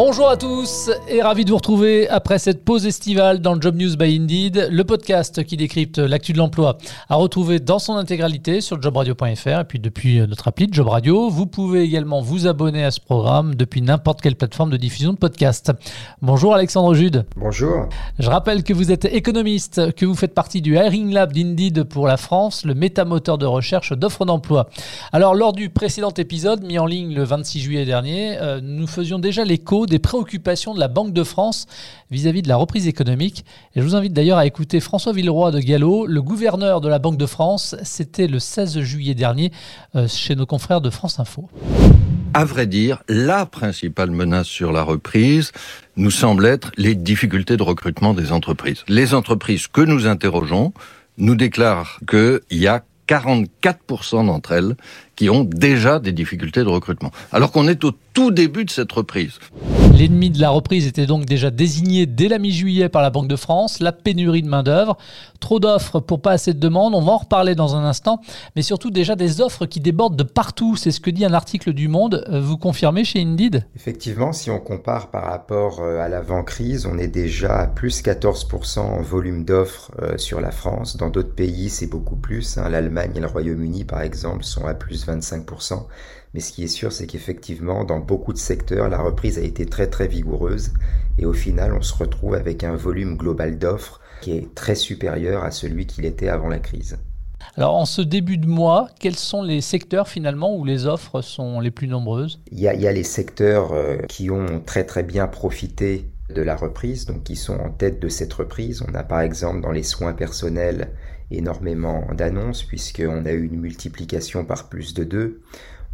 Bonjour à tous et ravi de vous retrouver après cette pause estivale dans Job News by Indeed, le podcast qui décrypte l'actu de l'emploi à retrouver dans son intégralité sur jobradio.fr et puis depuis notre appli Job Radio. Vous pouvez également vous abonner à ce programme depuis n'importe quelle plateforme de diffusion de podcast. Bonjour Alexandre Jude. Bonjour. Je rappelle que vous êtes économiste, que vous faites partie du Hiring Lab d'Indeed pour la France, le métamoteur de recherche d'offres d'emploi. Alors lors du précédent épisode mis en ligne le 26 juillet dernier, euh, nous faisions déjà l'écho des préoccupations de la Banque de France vis-à-vis de la reprise économique. Et je vous invite d'ailleurs à écouter François Villeroy de Gallo, le gouverneur de la Banque de France. C'était le 16 juillet dernier euh, chez nos confrères de France Info. À vrai dire, la principale menace sur la reprise nous semble être les difficultés de recrutement des entreprises. Les entreprises que nous interrogeons nous déclarent qu'il y a 44% d'entre elles qui ont déjà des difficultés de recrutement. Alors qu'on est au tout début de cette reprise. L'ennemi de la reprise était donc déjà désigné dès la mi-juillet par la Banque de France, la pénurie de main-d'œuvre. Trop d'offres pour pas assez de demandes, on va en reparler dans un instant, mais surtout déjà des offres qui débordent de partout. C'est ce que dit un article du Monde. Euh, vous confirmez chez Indeed? Effectivement, si on compare par rapport euh, à l'avant-crise, on est déjà à plus 14% en volume d'offres euh, sur la France. Dans d'autres pays, c'est beaucoup plus. Hein. L'Allemagne et le Royaume-Uni, par exemple, sont à plus 25%. Mais ce qui est sûr, c'est qu'effectivement, dans beaucoup de secteurs, la reprise a été très très vigoureuse. Et au final, on se retrouve avec un volume global d'offres qui est très supérieur à celui qu'il était avant la crise. Alors en ce début de mois, quels sont les secteurs finalement où les offres sont les plus nombreuses? Il y, a, il y a les secteurs euh, qui ont très très bien profité de la reprise, donc qui sont en tête de cette reprise. On a par exemple dans les soins personnels énormément d'annonces puisqu'on a eu une multiplication par plus de deux.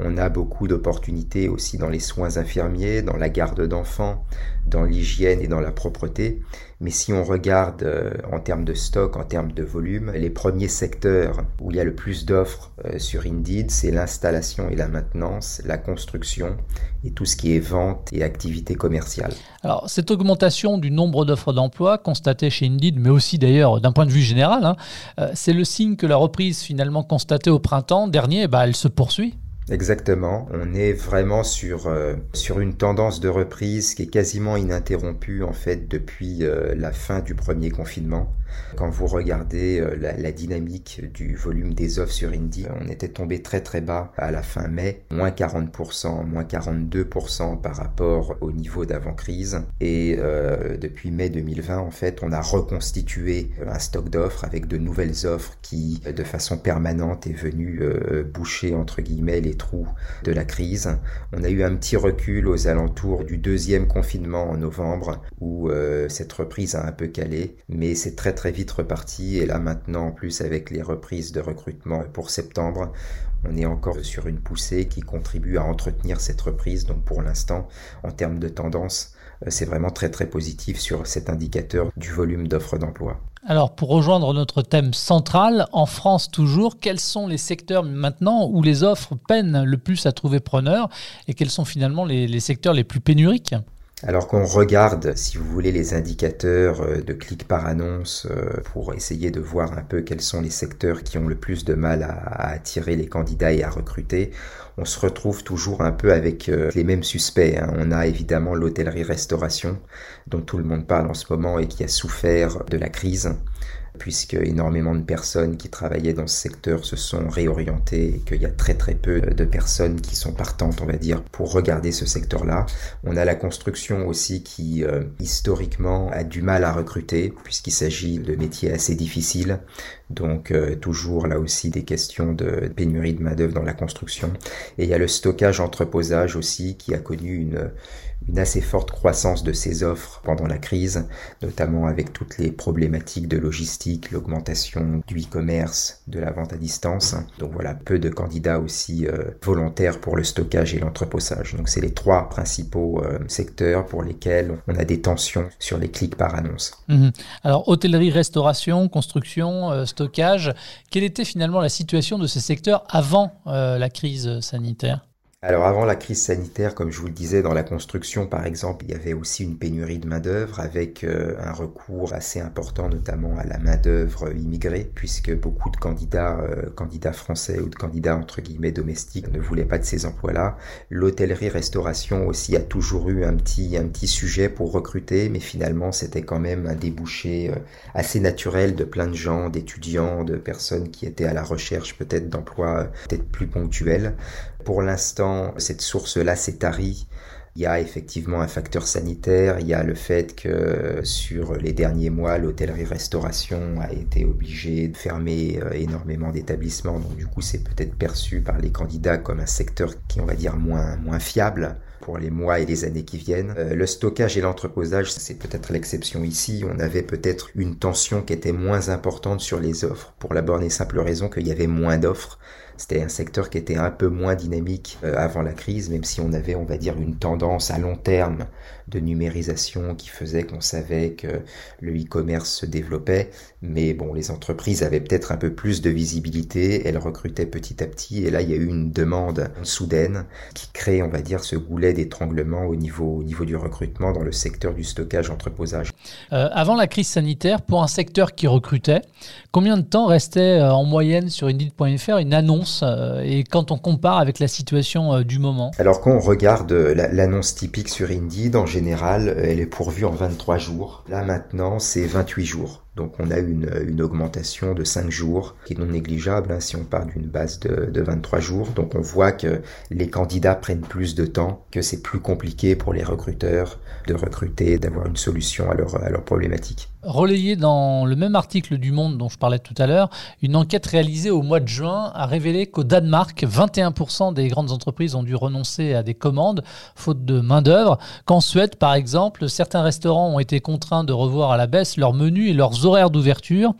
On a beaucoup d'opportunités aussi dans les soins infirmiers, dans la garde d'enfants, dans l'hygiène et dans la propreté. Mais si on regarde euh, en termes de stock, en termes de volume, les premiers secteurs où il y a le plus d'offres euh, sur Indeed, c'est l'installation et la maintenance, la construction et tout ce qui est vente et activité commerciale. Alors cette augmentation du nombre d'offres d'emploi constatée chez Indeed, mais aussi d'ailleurs d'un point de vue général, hein, euh, c'est le signe que la reprise finalement constatée au printemps dernier, bah, elle se poursuit Exactement. On est vraiment sur euh, sur une tendance de reprise qui est quasiment ininterrompue en fait depuis euh, la fin du premier confinement. Quand vous regardez euh, la, dynamique du volume des offres sur Indie, on était tombé très très bas à la fin mai, moins 40%, moins 42% par rapport au niveau d'avant-crise. Et euh, depuis mai 2020, en fait, on a reconstitué un stock d'offres avec de nouvelles offres qui, de façon permanente, est venu euh, boucher entre guillemets les trous de la crise. On a eu un petit recul aux alentours du deuxième confinement en novembre où cette reprise a un peu calé, mais c'est très très vite reparti et là maintenant en plus avec les reprises de recrutement pour septembre, on est encore sur une poussée qui contribue à entretenir cette reprise. Donc pour l'instant, en termes de tendance, euh, c'est vraiment très très positif sur cet indicateur du volume d'offres d'emploi. Alors pour rejoindre notre thème central, en France toujours, quels sont les secteurs maintenant où les offres peinent le plus à trouver preneur et quels sont finalement les, les secteurs les plus pénuriques? Alors qu'on regarde, si vous voulez, les indicateurs euh, de clics par annonce euh, pour essayer de voir un peu quels sont les secteurs qui ont le plus de mal à, attirer les candidats et à recruter, on se retrouve toujours un peu avec euh, les mêmes suspects. Hein. On a évidemment l'hôtellerie-restauration, dont tout le monde parle en ce moment et qui a souffert de la crise puisque énormément de personnes qui travaillaient dans ce secteur se sont réorientées et qu'il y a très très peu de personnes qui sont partantes, on va dire, pour regarder ce secteur-là. On a la construction aussi qui, euh, historiquement, a du mal à recruter, puisqu'il s'agit de métiers assez difficiles. Donc, euh, toujours là aussi des questions de pénurie de main-d'œuvre dans la construction. Et il y a le stockage entreposage aussi qui a connu une, assez forte croissance de ces offres pendant la crise, notamment avec toutes les problématiques de logistique, l'augmentation du e-commerce, de la vente à distance. Donc voilà, peu de candidats aussi euh, volontaires pour le stockage et l'entreposage. Donc c'est les trois principaux euh, secteurs pour lesquels on a des tensions sur les clics par annonce. Mhm. Alors hôtellerie, restauration, construction, euh, quelle était finalement la situation de ces secteurs avant la crise sanitaire? Alors avant la crise sanitaire, comme je vous le disais, dans la construction par exemple, il y avait aussi une pénurie de main-d'œuvre avec euh, un recours assez important notamment à la main-d'œuvre immigrée, puisque beaucoup de candidats, euh, candidats français ou de candidats entre guillemets domestiques ne voulaient pas de ces emplois-là. L'hôtellerie-restauration aussi a toujours eu un petit, un petit sujet pour recruter, mais finalement c'était quand même un débouché euh, assez naturel de plein de gens, d'étudiants, de personnes qui étaient à la recherche peut-être d'emplois peut-être plus ponctuels. Pour l'instant, cette source-là s'est tarie. Il y a effectivement un facteur sanitaire, il y a le fait que sur les derniers mois, l'hôtellerie-restauration a été obligée de fermer euh, énormément d'établissements, donc du coup c'est peut-être perçu par les candidats comme un secteur qui on va dire moins, moins fiable pour les mois et les années qui viennent. Euh, le stockage et l'entreposage, c'est peut-être l'exception ici. On avait peut-être une tension qui était moins importante sur les offres pour la bonne et simple raison qu'il y avait moins d'offres. C'était un secteur qui était un peu moins dynamique euh, avant la crise, même si on avait, on va dire, une tendance à long terme de numérisation qui faisait qu'on savait que le e-commerce se développait. Mais bon, les entreprises avaient peut-être un peu plus de visibilité, elles recrutaient petit à petit, et là, il y a eu une demande soudaine qui crée, on va dire, ce goulet d'étranglement au niveau, au niveau du recrutement dans le secteur du stockage-entreposage. Euh, avant la crise sanitaire, pour un secteur qui recrutait, combien de temps restait euh, en moyenne sur Indeed.fr une annonce euh, et quand on compare avec la situation du moment? Alors quand on regarde l'annonce typique sur Indeed, en général, elle est pourvue en 23 jours. Là maintenant, c'est 28 jours. Donc on a une, une augmentation de 5 jours qui est non négligeable hein, si on part d'une base de, de 23 jours. Donc on voit que les candidats prennent plus de temps, que c'est plus compliqué pour les recruteurs de recruter, d'avoir une solution à leur, à leur problématique. Relayé dans le même article du Monde dont je parlais tout à l'heure, une enquête réalisée au mois de juin a révélé qu'au Danemark, 21% des grandes entreprises ont dû renoncer à des commandes faute de main-d'œuvre. Qu'en Suède, par exemple, certains restaurants ont été contraints de revoir à la baisse leurs menus et leurs horaires d'ouverture.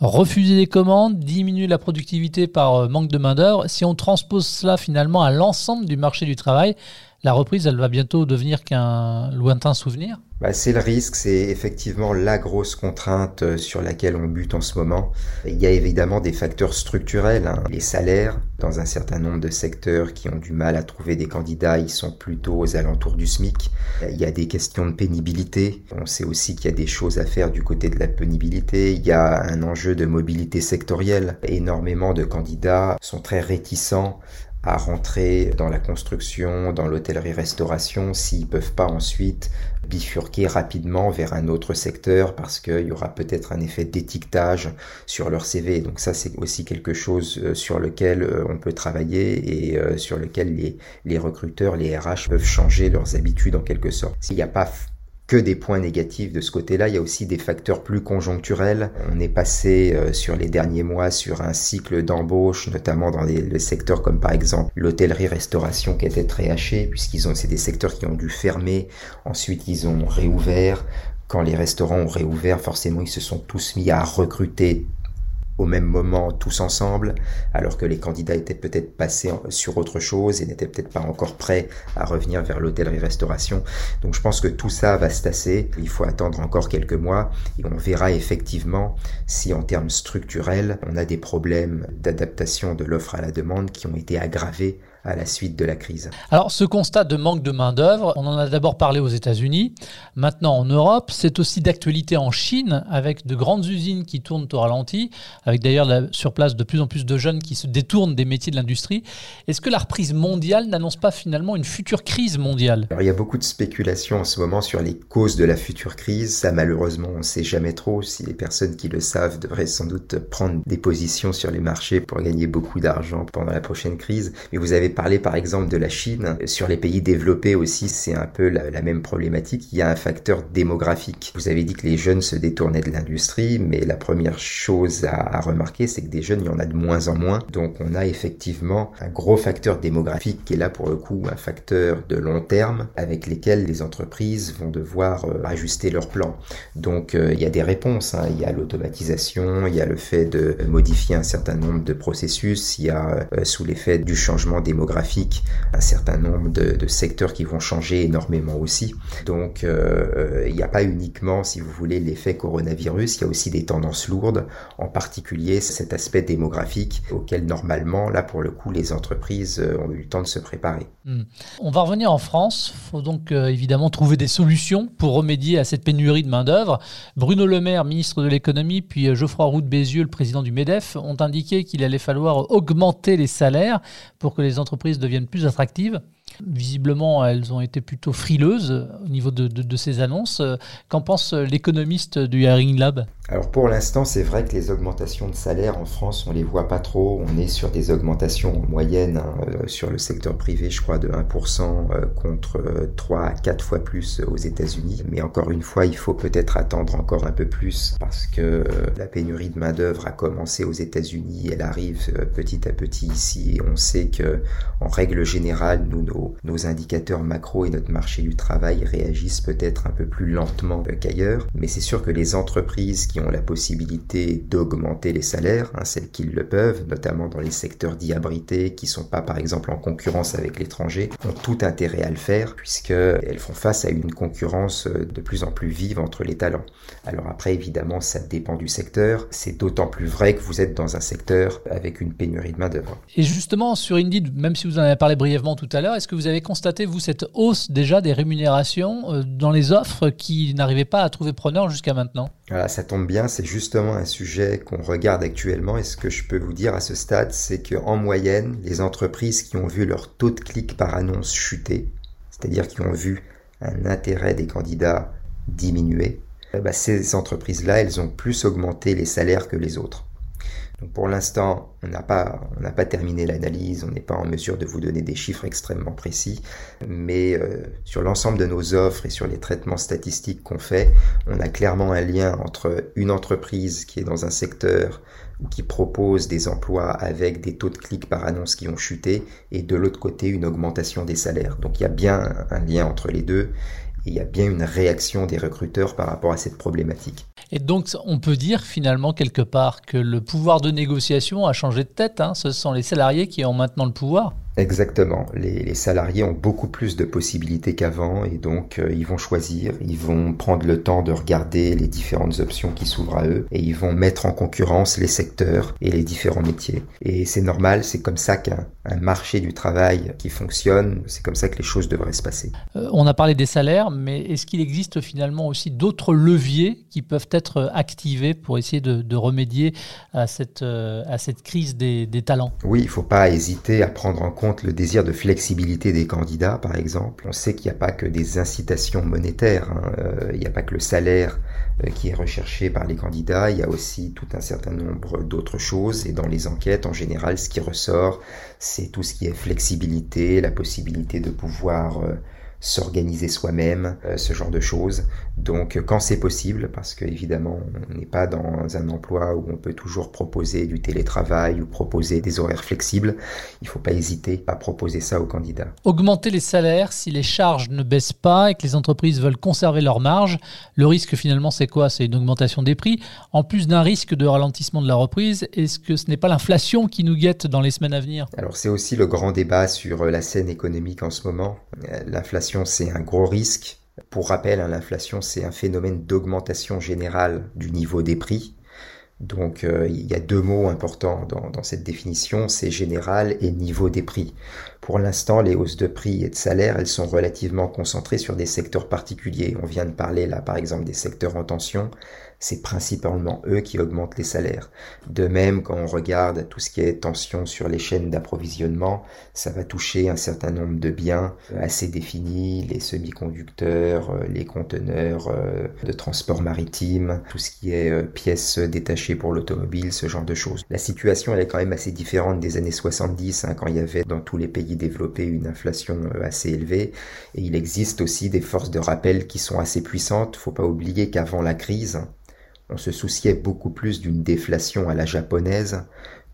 Refuser des commandes, diminuer la productivité par euh, manque de main-d'œuvre. Si on transpose cela finalement à l'ensemble du marché du travail, la reprise, elle va bientôt devenir qu'un lointain souvenir? Bah, C'est le risque, c'est effectivement la grosse contrainte euh, sur laquelle on bute en ce moment. Il y a évidemment des facteurs structurels, hein. les salaires. Dans un certain nombre de secteurs qui ont du mal à trouver des candidats, ils sont plutôt aux alentours du SMIC. Il y a des questions de pénibilité. On sait aussi qu'il y a des choses à faire du côté de la pénibilité. Il y a un enjeu de mobilité sectorielle. Énormément de candidats sont très réticents à rentrer dans la construction, dans l'hôtellerie-restauration, s'ils peuvent pas ensuite bifurquer rapidement vers un autre secteur parce qu'il y aura peut-être un effet d'étiquetage sur leur CV. Donc ça, c'est aussi quelque chose euh, sur lequel euh, on peut travailler et euh, sur lequel les, recruteurs, les RH peuvent changer leurs habitudes en quelque sorte. S'il n'y a pas que des points négatifs de ce côté-là. Il y a aussi des facteurs plus conjoncturels. On est passé euh, sur les derniers mois sur un cycle d'embauche, notamment dans les, secteurs comme par exemple l'hôtellerie-restauration qui était très haché, puisqu'ils ont, c'est des secteurs qui ont dû fermer. Ensuite, ils ont réouvert. Quand les restaurants ont réouvert, forcément, ils se sont tous mis à recruter au même moment tous ensemble, alors que les candidats étaient peut-être passés sur autre chose et n'étaient peut-être pas encore prêts à revenir vers l'hôtellerie-restauration. Donc je pense que tout ça va se tasser. Il faut attendre encore quelques mois et on verra effectivement si en termes structurels, on a des problèmes d'adaptation de l'offre à la demande qui ont été aggravés à la suite de la crise. Alors ce constat de manque de main-d'œuvre, on en a d'abord parlé aux États-Unis, maintenant en Europe, c'est aussi d'actualité en Chine avec de grandes usines qui tournent au ralenti, avec d'ailleurs sur place de plus en plus de jeunes qui se détournent des métiers de l'industrie. Est-ce que la reprise mondiale n'annonce pas finalement une future crise mondiale? Alors il y a beaucoup de spéculations en ce moment sur les causes de la future crise. Ça malheureusement on ne sait jamais trop. Si les personnes qui le savent devraient sans doute prendre des positions sur les marchés pour gagner beaucoup d'argent pendant la prochaine crise. Mais vous avez parler par exemple de la Chine. Sur les pays développés aussi, c'est un peu la, même problématique. Il y a un facteur démographique. Vous avez dit que les jeunes se détournaient de l'industrie, mais la première chose à, remarquer, c'est que des jeunes, il y en a de moins en moins. Donc on a effectivement un gros facteur démographique qui est là pour le coup un facteur de long terme avec lesquels les entreprises vont devoir euh, ajuster leurs plans. Donc euh, il y a des réponses. Hein. Il y a l'automatisation, il y a le fait de modifier un certain nombre de processus, il y a euh, sous l'effet du changement démographique démographique, un certain nombre de, secteurs qui vont changer énormément aussi. Donc euh, il n'y a pas uniquement, si vous voulez, l'effet coronavirus, il y a aussi des tendances lourdes, en particulier cet aspect démographique auquel normalement, là pour le coup, les entreprises ont eu le temps de se préparer. Hmm. On va revenir en France. Il faut donc évidemment trouver des solutions pour remédier à cette pénurie de main-d'œuvre. Bruno Le Maire, ministre de l'économie, puis Geoffroy Roux de Bézieux, le président du MEDEF, ont indiqué qu'il allait falloir augmenter les salaires pour que les entreprises deviennent plus attractives. Visiblement, elles ont été plutôt frileuses au niveau de, ces annonces. Qu'en pense l'économiste du Hiring Lab? Alors pour l'instant, c'est vrai que les augmentations de salaire en France, on les voit pas trop. On est sur des augmentations en moyenne hein, euh, sur le secteur privé, je crois, de 1% euh, contre 3 euh, à 4 fois plus aux États-Unis. Mais encore une fois, il faut peut-être attendre encore un peu plus parce que la pénurie de main-d'œuvre a commencé aux États-Unis, elle arrive petit à petit ici on sait que en règle générale, nous nos, nos indicateurs macro et notre marché du travail réagissent peut-être un peu plus lentement qu'ailleurs, mais c'est sûr que les entreprises qui ont la possibilité d'augmenter les salaires, hein, celles qui le peuvent, notamment dans les secteurs dits abrités, qui sont pas par exemple en concurrence avec l'étranger, ont tout intérêt à le faire, puisqu'elles font face à une concurrence euh, de plus en plus vive entre les talents. Alors après, évidemment, ça dépend du secteur. C'est d'autant plus vrai que vous êtes dans un secteur avec une pénurie de main-d'œuvre. Et justement, sur Indeed, même si vous en avez parlé brièvement tout à l'heure, est-ce que vous avez constaté, vous, cette hausse déjà des rémunérations euh, dans les offres qui n'arrivaient pas à trouver preneur jusqu'à maintenant? Voilà, ça tombe bien, c'est justement un sujet qu'on regarde actuellement et ce que je peux vous dire à ce stade, c'est qu'en moyenne, les entreprises qui ont vu leur taux de clic par annonce chuter, c'est-à-dire qui ont vu un intérêt des candidats diminuer, eh ben, ces entreprises-là, elles ont plus augmenté les salaires que les autres. Donc pour l'instant, on n'a pas, pas terminé l'analyse, on n'est pas en mesure de vous donner des chiffres extrêmement précis, mais euh, sur l'ensemble de nos offres et sur les traitements statistiques qu'on fait, on a clairement un lien entre une entreprise qui est dans un secteur ou qui propose des emplois avec des taux de clics par annonce qui ont chuté et de l'autre côté une augmentation des salaires. Donc il y a bien un lien entre les deux il y a bien une réaction des recruteurs par rapport à cette problématique. Et donc, on peut dire finalement quelque part que le pouvoir de négociation a changé de tête. Hein. Ce sont les salariés qui ont maintenant le pouvoir. Exactement. Les, salariés ont beaucoup plus de possibilités qu'avant et donc euh, ils vont choisir, ils vont prendre le temps de regarder les différentes options qui s'ouvrent à eux et ils vont mettre en concurrence les secteurs et les différents métiers. Et c'est normal, c'est comme ça qu'un marché du travail qui fonctionne, c'est comme ça que les choses devraient se passer. Euh, on a parlé des salaires, mais est-ce qu'il existe finalement aussi d'autres leviers qui peuvent être activés pour essayer de, remédier à cette, euh, à cette crise des, des talents? Oui, il ne faut pas hésiter à prendre en compte le désir de flexibilité des candidats, par exemple. On sait qu'il n'y a pas que des incitations monétaires, hein. euh, il n'y a pas que le salaire euh, qui est recherché par les candidats, il y a aussi tout un certain nombre d'autres choses. Et dans les enquêtes, en général, ce qui ressort, c'est tout ce qui est flexibilité, la possibilité de pouvoir... Euh, s'organiser soi-même, euh, ce genre de choses. Donc euh, quand c'est possible, parce que évidemment on n'est pas dans un emploi où on peut toujours proposer du télétravail ou proposer des horaires flexibles, il ne faut pas hésiter à proposer ça aux candidats. Augmenter les salaires si les charges ne baissent pas et que les entreprises veulent conserver leurs marges, le risque finalement c'est quoi? C'est une augmentation des prix, en plus d'un risque de ralentissement de la reprise. Est-ce que ce n'est pas l'inflation qui nous guette dans les semaines à venir? Alors c'est aussi le grand débat sur la scène économique en ce moment. L'inflation c'est un gros risque. Pour rappel, hein, l'inflation, c'est un phénomène d'augmentation générale du niveau des prix. Donc euh, il y a deux mots importants dans, cette définition, c'est général et niveau des prix. Pour l'instant, les hausses de prix et de salaire, elles sont relativement concentrées sur des secteurs particuliers. On vient de parler là par exemple des secteurs en tension c'est principalement eux qui augmentent les salaires. De même, quand on regarde tout ce qui est tension sur les chaînes d'approvisionnement, ça va toucher un certain nombre de biens assez définis, les semi-conducteurs, euh, les conteneurs euh, de transport maritime, tout ce qui est euh, pièces détachées pour l'automobile, ce genre de choses. La situation, elle est quand même assez différente des années 70, hein, quand il y avait dans tous les pays développés une inflation assez élevée, et il existe aussi des forces de rappel qui sont assez puissantes. Faut pas oublier qu'avant la crise, on se souciait beaucoup plus d'une déflation à la japonaise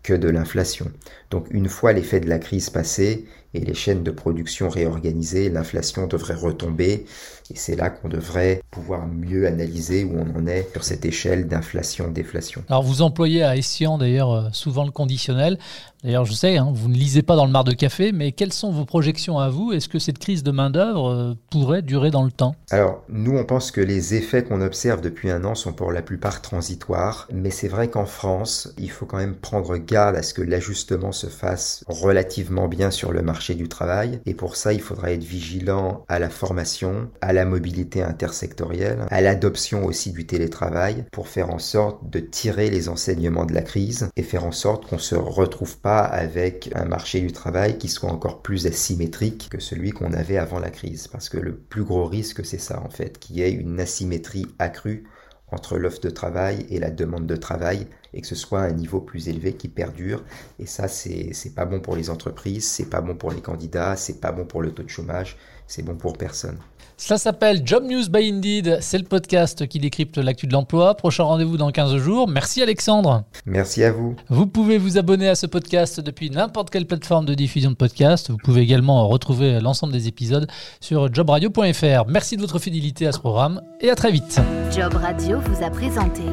que de l'inflation. Donc une fois l'effet de la crise passé et les chaînes de production réorganisées, l'inflation devrait retomber. Et c'est là qu'on devrait pouvoir mieux analyser où on en est sur cette échelle d'inflation-déflation. Alors vous employez à Essian d'ailleurs euh, souvent le conditionnel. D'ailleurs, je sais, hein, vous ne lisez pas dans le mar de café, mais quelles sont vos projections à vous? Est-ce que cette crise de main-d'œuvre euh, pourrait durer dans le temps? Alors, nous, on pense que les effets qu'on observe depuis un an sont pour la plupart transitoires, mais c'est vrai qu'en France, il faut quand même prendre garde à ce que l'ajustement se fasse relativement bien sur le marché du travail, et pour ça, il faudra être vigilant à la formation, à la mobilité intersectorielle, à l'adoption aussi du télétravail, pour faire en sorte de tirer les enseignements de la crise et faire en sorte qu'on se retrouve pas avec un marché du travail qui soit encore plus asymétrique que celui qu'on avait avant la crise. Parce que le plus gros risque, c'est ça en fait, qu'il y ait une asymétrie accrue entre l'offre de travail et la demande de travail et que ce soit un niveau plus élevé qui perdure. Et ça, c'est pas bon pour les entreprises, c'est pas bon pour les candidats, c'est pas bon pour le taux de chômage, c'est bon pour personne. Ça s'appelle Job News by Indeed. C'est le podcast qui décrypte l'actu de l'emploi. Prochain rendez-vous dans 15 jours. Merci Alexandre. Merci à vous. Vous pouvez vous abonner à ce podcast depuis n'importe quelle plateforme de diffusion de podcast. Vous pouvez également retrouver l'ensemble des épisodes sur jobradio.fr. Merci de votre fidélité à ce programme et à très vite. Job Radio vous a présenté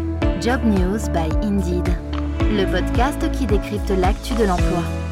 Job News by Indeed, le podcast qui décrypte l'actu de l'emploi.